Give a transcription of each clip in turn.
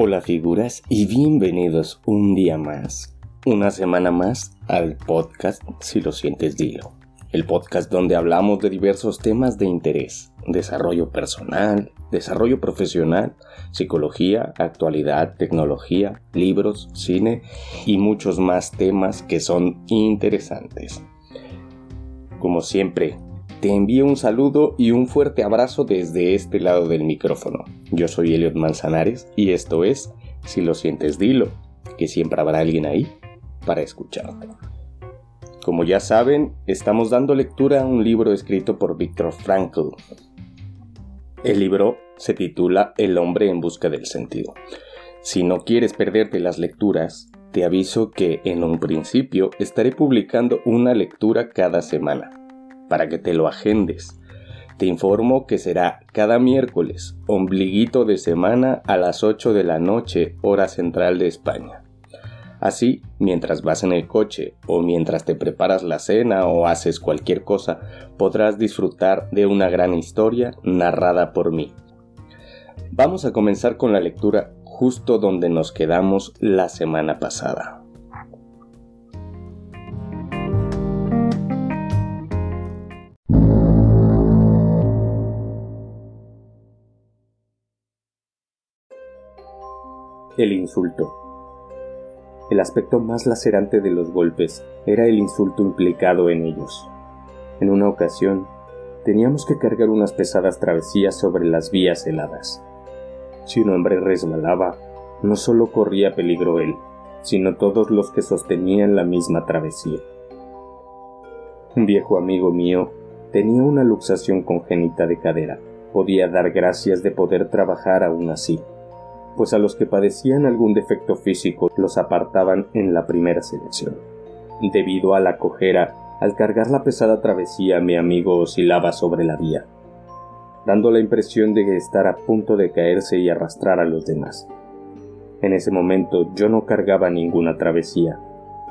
Hola figuras y bienvenidos un día más, una semana más al podcast Si lo sientes dilo. El podcast donde hablamos de diversos temas de interés, desarrollo personal, desarrollo profesional, psicología, actualidad, tecnología, libros, cine y muchos más temas que son interesantes. Como siempre, te envío un saludo y un fuerte abrazo desde este lado del micrófono. Yo soy Eliot Manzanares y esto es Si lo sientes dilo, que siempre habrá alguien ahí para escucharte. Como ya saben, estamos dando lectura a un libro escrito por Viktor Frankl. El libro se titula El hombre en busca del sentido. Si no quieres perderte las lecturas, te aviso que en un principio estaré publicando una lectura cada semana para que te lo agendes. Te informo que será cada miércoles, ombliguito de semana a las 8 de la noche, hora central de España. Así, mientras vas en el coche o mientras te preparas la cena o haces cualquier cosa, podrás disfrutar de una gran historia narrada por mí. Vamos a comenzar con la lectura justo donde nos quedamos la semana pasada. El insulto. El aspecto más lacerante de los golpes era el insulto implicado en ellos. En una ocasión, teníamos que cargar unas pesadas travesías sobre las vías heladas. Si un hombre resbalaba, no solo corría peligro él, sino todos los que sostenían la misma travesía. Un viejo amigo mío tenía una luxación congénita de cadera. Podía dar gracias de poder trabajar aún así pues a los que padecían algún defecto físico los apartaban en la primera selección. Debido a la cojera, al cargar la pesada travesía mi amigo oscilaba sobre la vía, dando la impresión de estar a punto de caerse y arrastrar a los demás. En ese momento yo no cargaba ninguna travesía,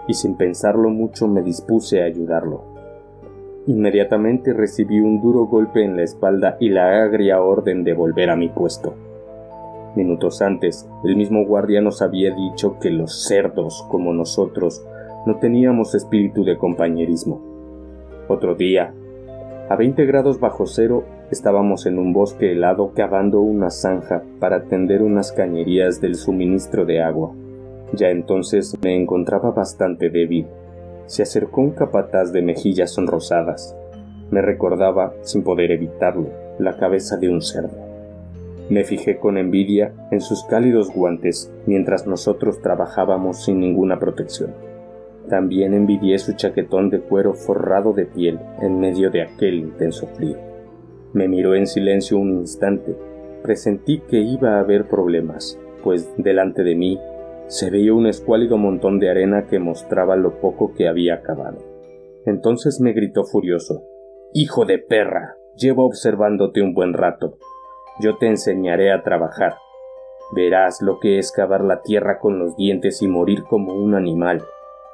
y sin pensarlo mucho me dispuse a ayudarlo. Inmediatamente recibí un duro golpe en la espalda y la agria orden de volver a mi puesto. Minutos antes, el mismo guardia nos había dicho que los cerdos, como nosotros, no teníamos espíritu de compañerismo. Otro día, a 20 grados bajo cero, estábamos en un bosque helado cavando una zanja para tender unas cañerías del suministro de agua. Ya entonces me encontraba bastante débil. Se acercó un capataz de mejillas sonrosadas. Me recordaba, sin poder evitarlo, la cabeza de un cerdo. Me fijé con envidia en sus cálidos guantes mientras nosotros trabajábamos sin ninguna protección. También envidié su chaquetón de cuero forrado de piel en medio de aquel intenso frío. Me miró en silencio un instante. Presentí que iba a haber problemas, pues delante de mí se veía un escuálido montón de arena que mostraba lo poco que había acabado. Entonces me gritó furioso Hijo de perra. Llevo observándote un buen rato yo te enseñaré a trabajar. Verás lo que es cavar la tierra con los dientes y morir como un animal.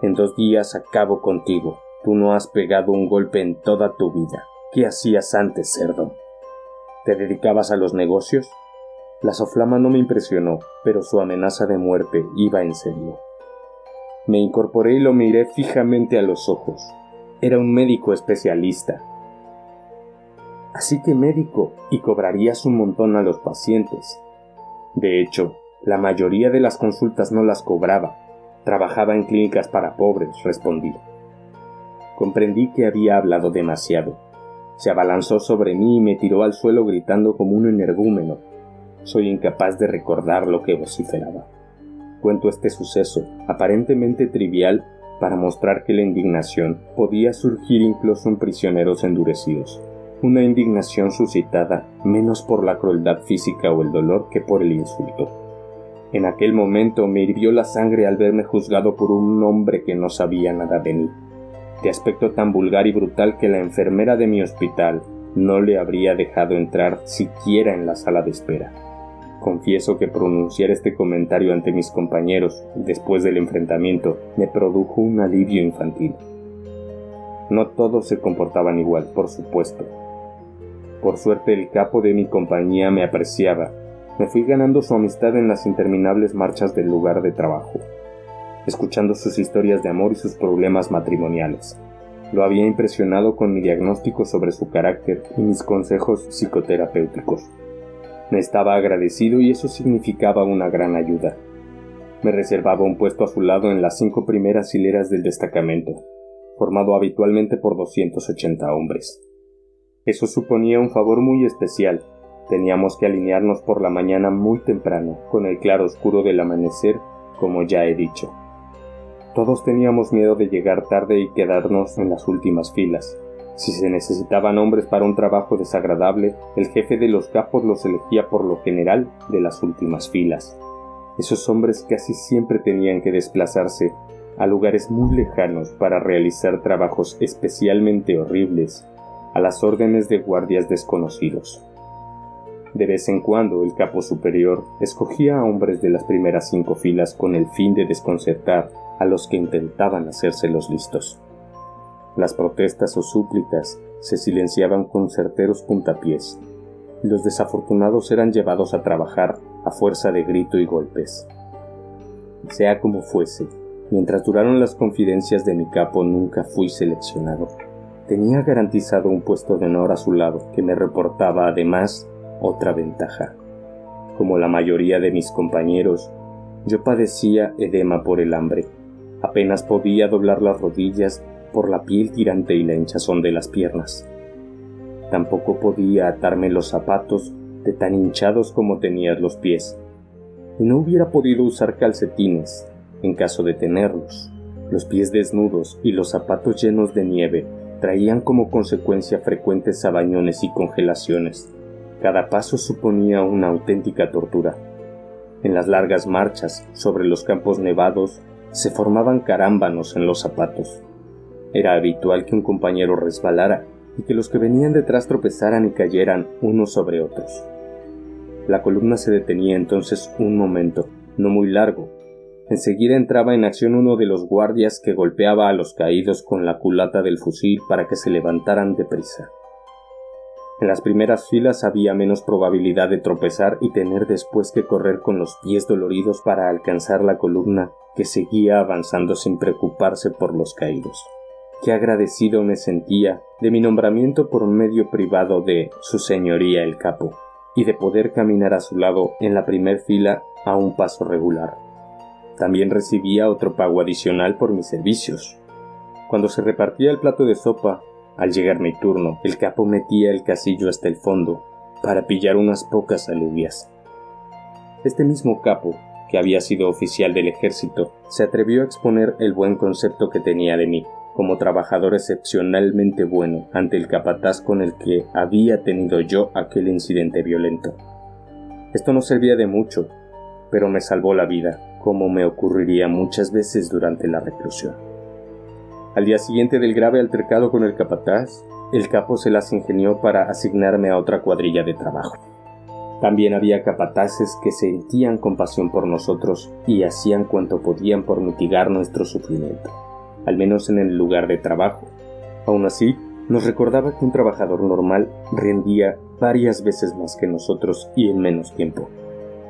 En dos días acabo contigo. Tú no has pegado un golpe en toda tu vida. ¿Qué hacías antes, cerdo? ¿Te dedicabas a los negocios? La soflama no me impresionó, pero su amenaza de muerte iba en serio. Me incorporé y lo miré fijamente a los ojos. Era un médico especialista, así que médico, y cobrarías un montón a los pacientes. De hecho, la mayoría de las consultas no las cobraba. Trabajaba en clínicas para pobres, respondí. Comprendí que había hablado demasiado. Se abalanzó sobre mí y me tiró al suelo gritando como un energúmeno. Soy incapaz de recordar lo que vociferaba. Cuento este suceso, aparentemente trivial, para mostrar que la indignación podía surgir incluso en prisioneros endurecidos una indignación suscitada menos por la crueldad física o el dolor que por el insulto. En aquel momento me hirvió la sangre al verme juzgado por un hombre que no sabía nada de mí, de aspecto tan vulgar y brutal que la enfermera de mi hospital no le habría dejado entrar siquiera en la sala de espera. Confieso que pronunciar este comentario ante mis compañeros después del enfrentamiento me produjo un alivio infantil. No todos se comportaban igual, por supuesto, por suerte el capo de mi compañía me apreciaba, me fui ganando su amistad en las interminables marchas del lugar de trabajo, escuchando sus historias de amor y sus problemas matrimoniales. Lo había impresionado con mi diagnóstico sobre su carácter y mis consejos psicoterapéuticos. Me estaba agradecido y eso significaba una gran ayuda. Me reservaba un puesto a su lado en las cinco primeras hileras del destacamento, formado habitualmente por 280 hombres. Eso suponía un favor muy especial. Teníamos que alinearnos por la mañana muy temprano, con el claro oscuro del amanecer, como ya he dicho. Todos teníamos miedo de llegar tarde y quedarnos en las últimas filas. Si se necesitaban hombres para un trabajo desagradable, el jefe de los capos los elegía por lo general de las últimas filas. Esos hombres casi siempre tenían que desplazarse a lugares muy lejanos para realizar trabajos especialmente horribles, a las órdenes de guardias desconocidos. De vez en cuando el capo superior escogía a hombres de las primeras cinco filas con el fin de desconcertar a los que intentaban hacerse los listos. Las protestas o súplicas se silenciaban con certeros puntapiés, los desafortunados eran llevados a trabajar a fuerza de grito y golpes. Sea como fuese, mientras duraron las confidencias de mi capo nunca fui seleccionado. Tenía garantizado un puesto de honor a su lado que me reportaba además otra ventaja. Como la mayoría de mis compañeros, yo padecía edema por el hambre Apenas podía doblar las rodillas por la piel tirante y la hinchazón de las piernas. Tampoco podía atarme los zapatos de tan hinchados como tenía los pies. Y no hubiera podido usar calcetines en caso de tenerlos. Los pies desnudos y los zapatos llenos de nieve traían como consecuencia frecuentes sabañones y congelaciones. Cada paso suponía una auténtica tortura. En las largas marchas sobre los campos nevados se formaban carámbanos en los zapatos. Era habitual que un compañero resbalara y que los que venían detrás tropezaran y cayeran unos sobre otros. La columna se detenía entonces un momento, no muy largo. Enseguida entraba en acción uno de los guardias que golpeaba a los caídos con la culata del fusil para que se levantaran deprisa. En las primeras filas había menos probabilidad de tropezar y tener después que correr con los pies doloridos para alcanzar la columna que seguía avanzando sin preocuparse por los caídos. Qué agradecido me sentía de mi nombramiento por medio privado de Su Señoría el Capo, y de poder caminar a su lado en la primer fila a un paso regular. También recibía otro pago adicional por mis servicios. Cuando se repartía el plato de sopa, al llegar mi turno, el capo metía el casillo hasta el fondo para pillar unas pocas alubias. Este mismo capo que había sido oficial del ejército, se atrevió a exponer el buen concepto que tenía de mí, como trabajador excepcionalmente bueno ante el capataz con el que había tenido yo aquel incidente violento. Esto no servía de mucho, pero me salvó la vida, como me ocurriría muchas veces durante la reclusión. Al día siguiente del grave altercado con el capataz, el capo se las ingenió para asignarme a otra cuadrilla de trabajo. También había capataces que sentían compasión por nosotros y hacían cuanto podían por mitigar nuestro sufrimiento, al menos en el lugar de trabajo. Aún así, nos recordaba que un trabajador normal rendía varias veces más que nosotros y en menos tiempo.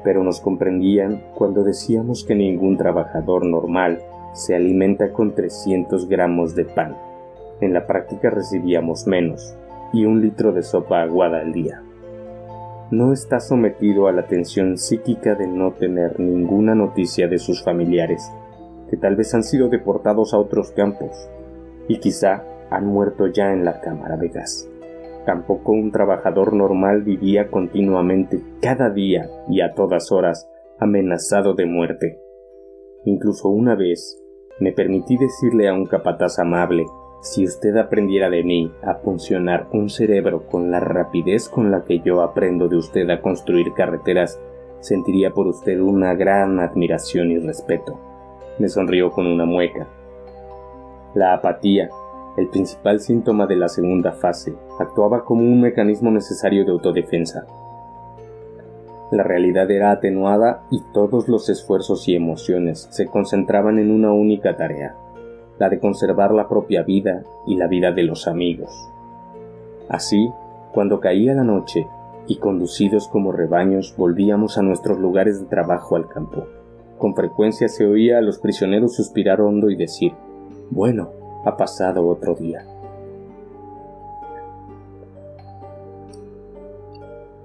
Pero nos comprendían cuando decíamos que ningún trabajador normal se alimenta con 300 gramos de pan. En la práctica recibíamos menos y un litro de sopa aguada al día no está sometido a la tensión psíquica de no tener ninguna noticia de sus familiares, que tal vez han sido deportados a otros campos y quizá han muerto ya en la cámara de gas. Tampoco un trabajador normal vivía continuamente, cada día y a todas horas, amenazado de muerte. Incluso una vez me permití decirle a un capataz amable si usted aprendiera de mí a funcionar un cerebro con la rapidez con la que yo aprendo de usted a construir carreteras, sentiría por usted una gran admiración y respeto. Me sonrió con una mueca. La apatía, el principal síntoma de la segunda fase, actuaba como un mecanismo necesario de autodefensa. La realidad era atenuada y todos los esfuerzos y emociones se concentraban en una única tarea, la de conservar la propia vida y la vida de los amigos. Así, cuando caía la noche y conducidos como rebaños volvíamos a nuestros lugares de trabajo al campo. Con frecuencia se oía a los prisioneros suspirar hondo y decir, bueno, ha pasado otro día.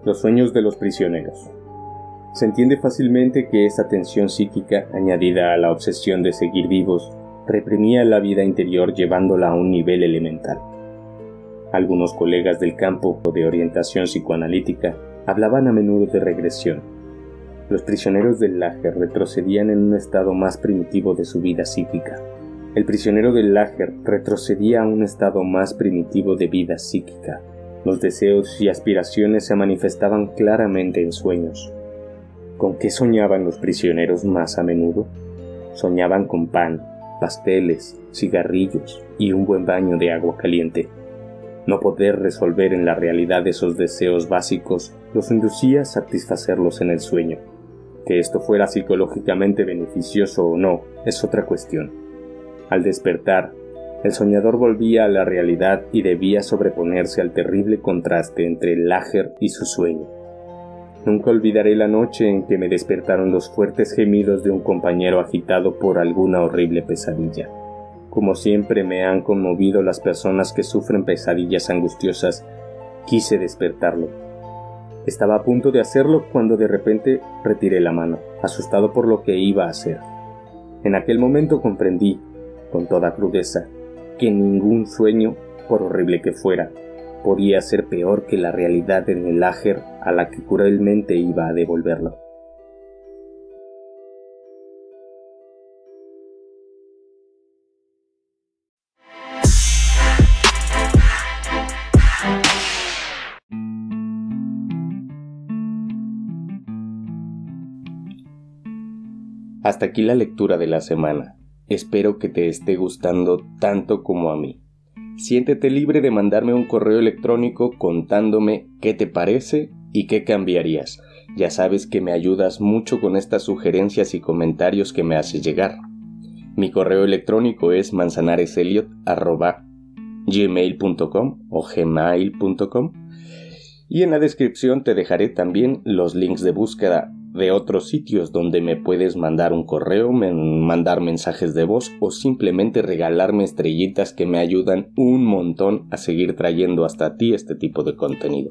Los sueños de los prisioneros. Se entiende fácilmente que esta tensión psíquica, añadida a la obsesión de seguir vivos, reprimía la vida interior llevándola a un nivel elemental. Algunos colegas del campo de orientación psicoanalítica hablaban a menudo de regresión. Los prisioneros del lager retrocedían en un estado más primitivo de su vida psíquica. El prisionero del lager retrocedía a un estado más primitivo de vida psíquica. Los deseos y aspiraciones se manifestaban claramente en sueños. ¿Con qué soñaban los prisioneros más a menudo? Soñaban con pan, pasteles, cigarrillos y un buen baño de agua caliente. No poder resolver en la realidad esos deseos básicos los inducía a satisfacerlos en el sueño. Que esto fuera psicológicamente beneficioso o no es otra cuestión. Al despertar, el soñador volvía a la realidad y debía sobreponerse al terrible contraste entre el láger y su sueño. Nunca olvidaré la noche en que me despertaron los fuertes gemidos de un compañero agitado por alguna horrible pesadilla. Como siempre me han conmovido las personas que sufren pesadillas angustiosas, quise despertarlo. Estaba a punto de hacerlo cuando de repente retiré la mano, asustado por lo que iba a hacer. En aquel momento comprendí, con toda crudeza, que ningún sueño, por horrible que fuera, podía ser peor que la realidad en el áger a la que cruelmente iba a devolverlo. Hasta aquí la lectura de la semana. Espero que te esté gustando tanto como a mí siéntete libre de mandarme un correo electrónico contándome qué te parece y qué cambiarías. Ya sabes que me ayudas mucho con estas sugerencias y comentarios que me haces llegar. Mi correo electrónico es manzanareseliot.gmail.com o gmail.com y en la descripción te dejaré también los links de búsqueda de otros sitios donde me puedes mandar un correo, mandar mensajes de voz o simplemente regalarme estrellitas que me ayudan un montón a seguir trayendo hasta ti este tipo de contenido.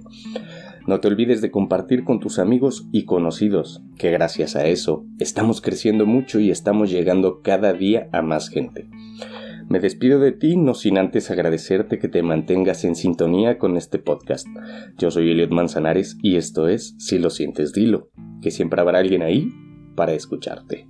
No te olvides de compartir con tus amigos y conocidos, que gracias a eso estamos creciendo mucho y estamos llegando cada día a más gente. Me despido de ti no sin antes agradecerte que te mantengas en sintonía con este podcast. Yo soy Eliot Manzanares y esto es Si lo sientes, dilo, que siempre habrá alguien ahí para escucharte.